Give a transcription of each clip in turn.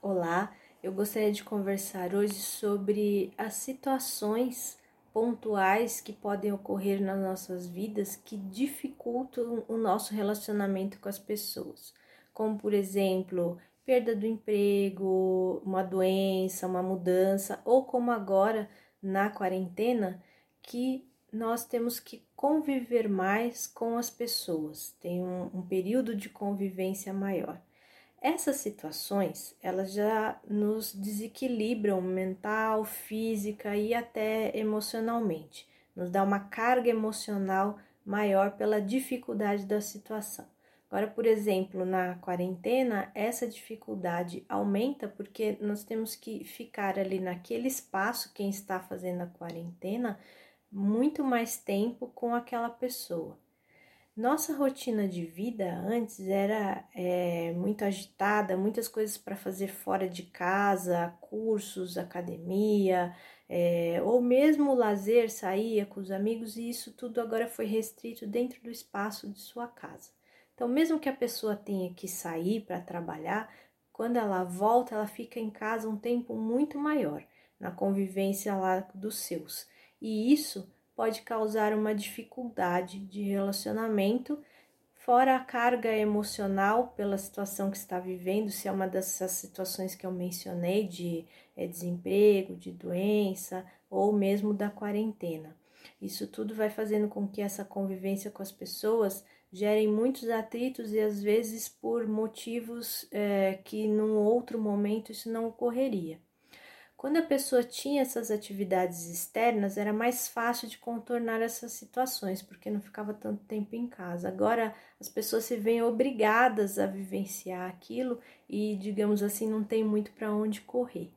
Olá, eu gostaria de conversar hoje sobre as situações pontuais que podem ocorrer nas nossas vidas que dificultam o nosso relacionamento com as pessoas, como por exemplo, perda do emprego, uma doença, uma mudança, ou como agora na quarentena, que nós temos que conviver mais com as pessoas, tem um, um período de convivência maior. Essas situações, elas já nos desequilibram mental, física e até emocionalmente. Nos dá uma carga emocional maior pela dificuldade da situação. Agora, por exemplo, na quarentena, essa dificuldade aumenta porque nós temos que ficar ali naquele espaço, quem está fazendo a quarentena, muito mais tempo com aquela pessoa. Nossa rotina de vida antes era é, muito agitada, muitas coisas para fazer fora de casa, cursos, academia, é, ou mesmo lazer, saía com os amigos, e isso tudo agora foi restrito dentro do espaço de sua casa. Então, mesmo que a pessoa tenha que sair para trabalhar, quando ela volta, ela fica em casa um tempo muito maior, na convivência lá dos seus. E isso pode causar uma dificuldade de relacionamento, fora a carga emocional pela situação que está vivendo, se é uma dessas situações que eu mencionei de é, desemprego, de doença ou mesmo da quarentena. Isso tudo vai fazendo com que essa convivência com as pessoas gerem muitos atritos e às vezes por motivos é, que num outro momento isso não ocorreria. Quando a pessoa tinha essas atividades externas, era mais fácil de contornar essas situações, porque não ficava tanto tempo em casa. Agora as pessoas se veem obrigadas a vivenciar aquilo e, digamos assim, não tem muito para onde correr.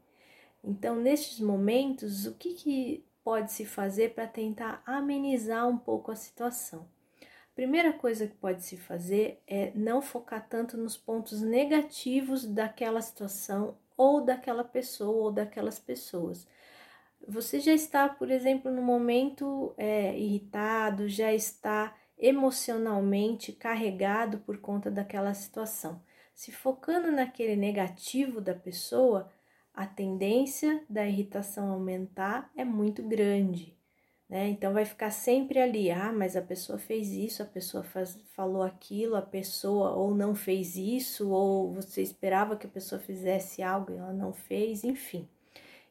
Então, nestes momentos, o que, que pode se fazer para tentar amenizar um pouco a situação? A primeira coisa que pode se fazer é não focar tanto nos pontos negativos daquela situação ou daquela pessoa ou daquelas pessoas. Você já está, por exemplo, no momento é, irritado, já está emocionalmente carregado por conta daquela situação. Se focando naquele negativo da pessoa, a tendência da irritação aumentar é muito grande né? Então vai ficar sempre ali, ah, mas a pessoa fez isso, a pessoa faz, falou aquilo, a pessoa ou não fez isso, ou você esperava que a pessoa fizesse algo e ela não fez, enfim.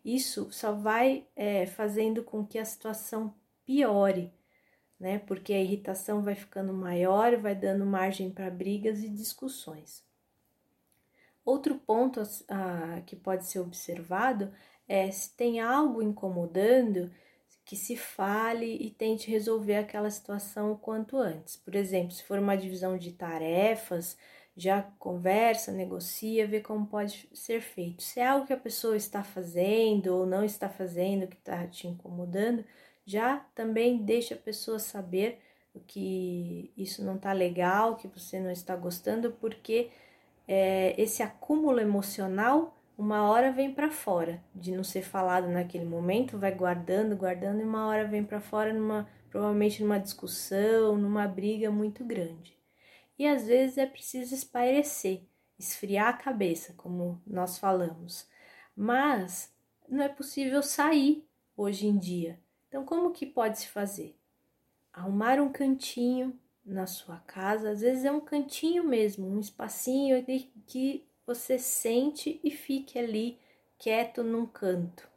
Isso só vai é, fazendo com que a situação piore, né? Porque a irritação vai ficando maior, vai dando margem para brigas e discussões. Outro ponto que pode ser observado é se tem algo incomodando que se fale e tente resolver aquela situação o quanto antes. Por exemplo, se for uma divisão de tarefas, já conversa, negocia, vê como pode ser feito. Se é algo que a pessoa está fazendo ou não está fazendo, que está te incomodando, já também deixa a pessoa saber que isso não está legal, que você não está gostando, porque é, esse acúmulo emocional uma hora vem para fora, de não ser falado naquele momento, vai guardando, guardando e uma hora vem para fora numa provavelmente numa discussão, numa briga muito grande. E às vezes é preciso espairecer, esfriar a cabeça, como nós falamos. Mas não é possível sair hoje em dia. Então como que pode se fazer? Arrumar um cantinho na sua casa, às vezes é um cantinho mesmo, um espacinho que você sente e fique ali quieto num canto,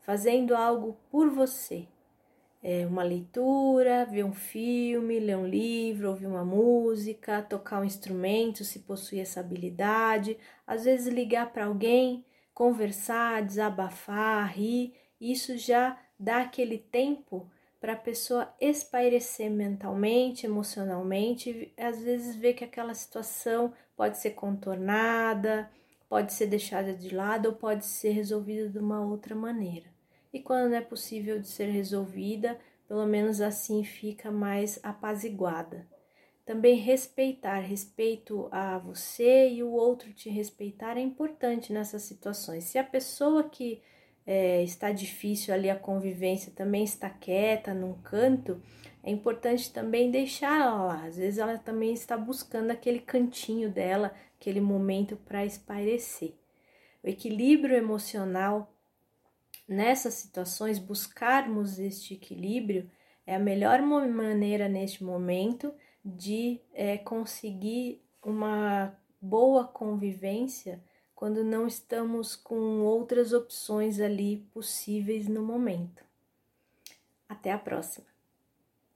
fazendo algo por você. É uma leitura, ver um filme, ler um livro, ouvir uma música, tocar um instrumento, se possui essa habilidade, às vezes ligar para alguém, conversar, desabafar, rir, isso já dá aquele tempo para a pessoa espairecer mentalmente, emocionalmente, e às vezes ver que aquela situação pode ser contornada, pode ser deixada de lado ou pode ser resolvida de uma outra maneira. E quando não é possível de ser resolvida, pelo menos assim fica mais apaziguada. Também respeitar, respeito a você e o outro te respeitar é importante nessas situações. Se a pessoa que é, está difícil ali a convivência, também está quieta num canto, é importante também deixar ela lá. Às vezes ela também está buscando aquele cantinho dela, aquele momento para espairecer. O equilíbrio emocional nessas situações, buscarmos este equilíbrio é a melhor maneira neste momento de é, conseguir uma boa convivência quando não estamos com outras opções ali possíveis no momento. Até a próxima!